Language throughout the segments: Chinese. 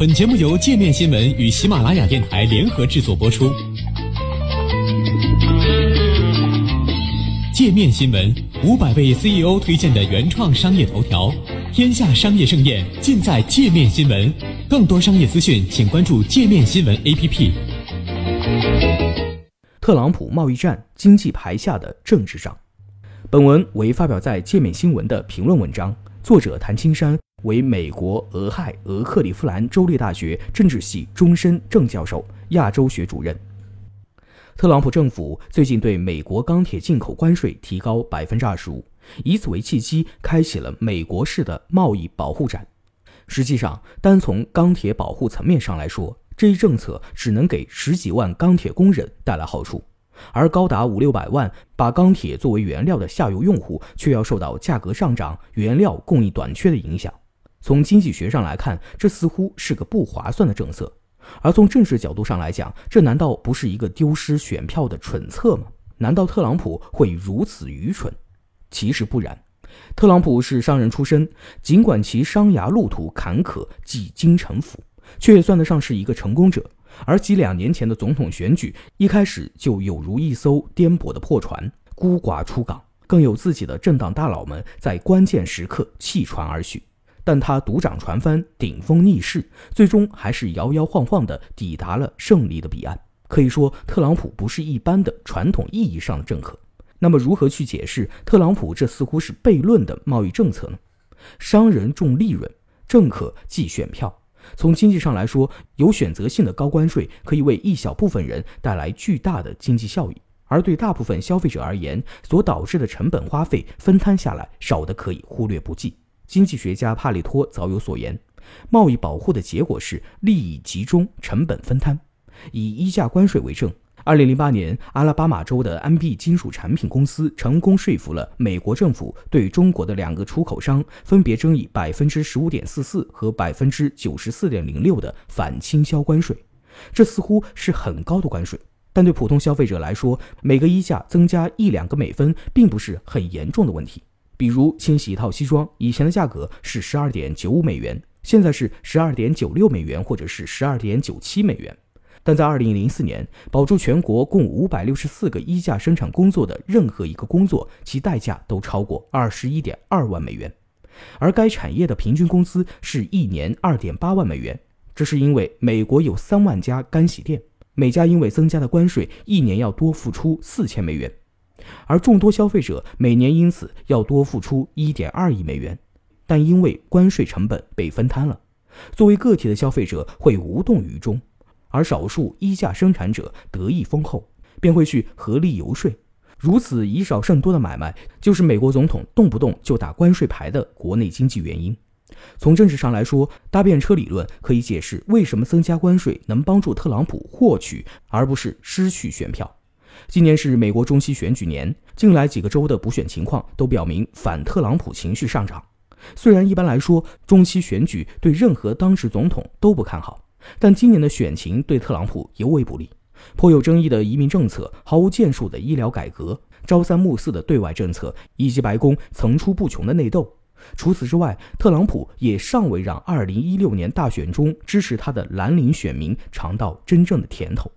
本节目由界面新闻与喜马拉雅电台联合制作播出。界面新闻五百位 CEO 推荐的原创商业头条，天下商业盛宴尽在界面新闻。更多商业资讯，请关注界面新闻 APP。特朗普贸易战，经济排下的政治账。本文为发表在界面新闻的评论文章，作者谭青山。为美国俄亥俄克利夫兰州立大学政治系终身正教授、亚洲学主任。特朗普政府最近对美国钢铁进口关税提高百分之二十五，以此为契机，开启了美国式的贸易保护战。实际上，单从钢铁保护层面上来说，这一政策只能给十几万钢铁工人带来好处，而高达五六百万把钢铁作为原料的下游用户，却要受到价格上涨、原料供应短缺的影响。从经济学上来看，这似乎是个不划算的政策；而从政治角度上来讲，这难道不是一个丢失选票的蠢策吗？难道特朗普会如此愚蠢？其实不然。特朗普是商人出身，尽管其商涯路途坎坷，几经沉浮，却算得上是一个成功者。而几两年前的总统选举，一开始就有如一艘颠簸的破船，孤寡出港，更有自己的政党大佬们在关键时刻弃船而去。但他独掌船帆，顶风逆势，最终还是摇摇晃晃地抵达了胜利的彼岸。可以说，特朗普不是一般的传统意义上的政客。那么，如何去解释特朗普这似乎是悖论的贸易政策呢？商人重利润，政客计选票。从经济上来说，有选择性的高关税可以为一小部分人带来巨大的经济效益，而对大部分消费者而言，所导致的成本花费分摊下来少的可以忽略不计。经济学家帕利托早有所言，贸易保护的结果是利益集中、成本分摊。以衣价关税为证，二零零八年，阿拉巴马州的安必金属产品公司成功说服了美国政府，对中国的两个出口商分别征以百分之十五点四四和百分之九十四点零六的反倾销关税。这似乎是很高的关税，但对普通消费者来说，每个衣架增加一两个美分，并不是很严重的问题。比如，清洗一套西装，以前的价格是十二点九五美元，现在是十二点九六美元，或者是十二点九七美元。但在二零零四年，保住全国共五百六十四个衣架生产工作的任何一个工作，其代价都超过二十一点二万美元，而该产业的平均工资是一年二点八万美元。这是因为美国有三万家干洗店，每家因为增加的关税，一年要多付出四千美元。而众多消费者每年因此要多付出一点二亿美元，但因为关税成本被分摊了，作为个体的消费者会无动于衷，而少数衣架生产者得益丰厚，便会去合力游说。如此以少胜多的买卖，就是美国总统动不动就打关税牌的国内经济原因。从政治上来说，搭便车理论可以解释为什么增加关税能帮助特朗普获取而不是失去选票。今年是美国中期选举年，近来几个州的补选情况都表明反特朗普情绪上涨。虽然一般来说中期选举对任何当时总统都不看好，但今年的选情对特朗普尤为不利。颇有争议的移民政策、毫无建树的医疗改革、朝三暮四的对外政策，以及白宫层出不穷的内斗。除此之外，特朗普也尚未让2016年大选中支持他的蓝领选民尝到真正的甜头。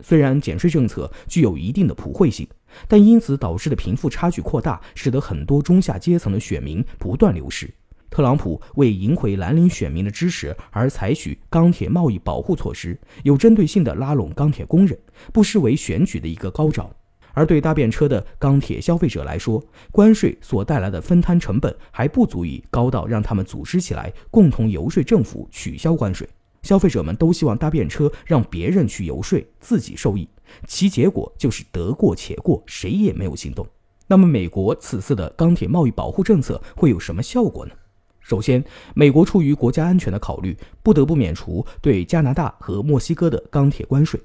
虽然减税政策具有一定的普惠性，但因此导致的贫富差距扩大，使得很多中下阶层的选民不断流失。特朗普为赢回蓝领选民的支持而采取钢铁贸易保护措施，有针对性的拉拢钢铁工人，不失为选举的一个高招。而对搭便车的钢铁消费者来说，关税所带来的分摊成本还不足以高到让他们组织起来共同游说政府取消关税。消费者们都希望搭便车让别人去游说，自己受益，其结果就是得过且过，谁也没有行动。那么，美国此次的钢铁贸易保护政策会有什么效果呢？首先，美国出于国家安全的考虑，不得不免除对加拿大和墨西哥的钢铁关税，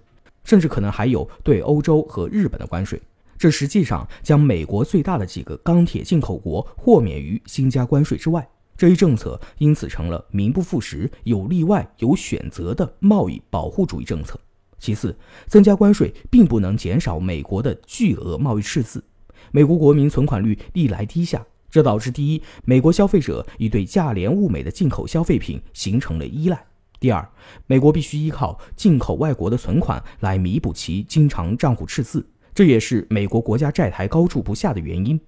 甚至可能还有对欧洲和日本的关税。这实际上将美国最大的几个钢铁进口国豁免于新加关税之外。这一政策因此成了名不副实、有例外有选择的贸易保护主义政策。其次，增加关税并不能减少美国的巨额贸易赤字。美国国民存款率历来低下，这导致第一，美国消费者已对价廉物美的进口消费品形成了依赖；第二，美国必须依靠进口外国的存款来弥补其经常账户赤字，这也是美国国家债台高筑不下的原因。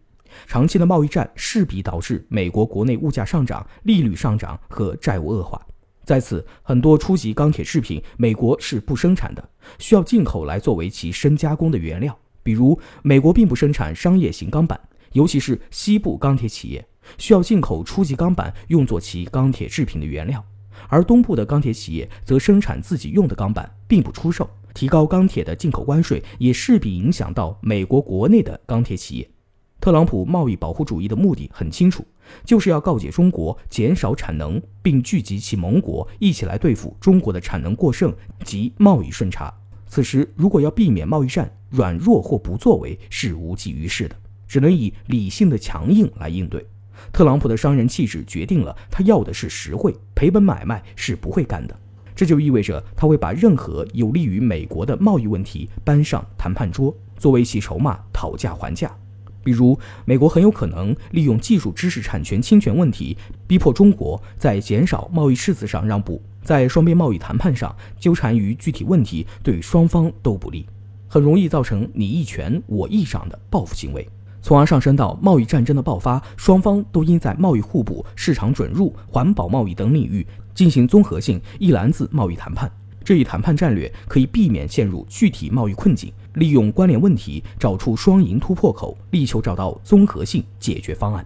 长期的贸易战势必导致美国国内物价上涨、利率上涨和债务恶化。在此，很多初级钢铁制品美国是不生产的，需要进口来作为其深加工的原料。比如，美国并不生产商业型钢板，尤其是西部钢铁企业需要进口初级钢板用作其钢铁制品的原料，而东部的钢铁企业则生产自己用的钢板，并不出售。提高钢铁的进口关税也势必影响到美国国内的钢铁企业。特朗普贸易保护主义的目的很清楚，就是要告诫中国减少产能，并聚集其盟国一起来对付中国的产能过剩及贸易顺差。此时，如果要避免贸易战软弱或不作为，是无济于事的，只能以理性的强硬来应对。特朗普的商人气质决定了他要的是实惠，赔本买卖是不会干的。这就意味着他会把任何有利于美国的贸易问题搬上谈判桌，作为其筹码讨价还价。比如，美国很有可能利用技术知识产权侵权问题，逼迫中国在减少贸易赤字上让步，在双边贸易谈判上纠缠于具体问题，对双方都不利，很容易造成你一拳我一掌的报复行为，从而上升到贸易战争的爆发。双方都应在贸易互补、市场准入、环保贸易等领域进行综合性一篮子贸易谈判。这一谈判战略可以避免陷入具体贸易困境。利用关联问题找出双赢突破口，力求找到综合性解决方案。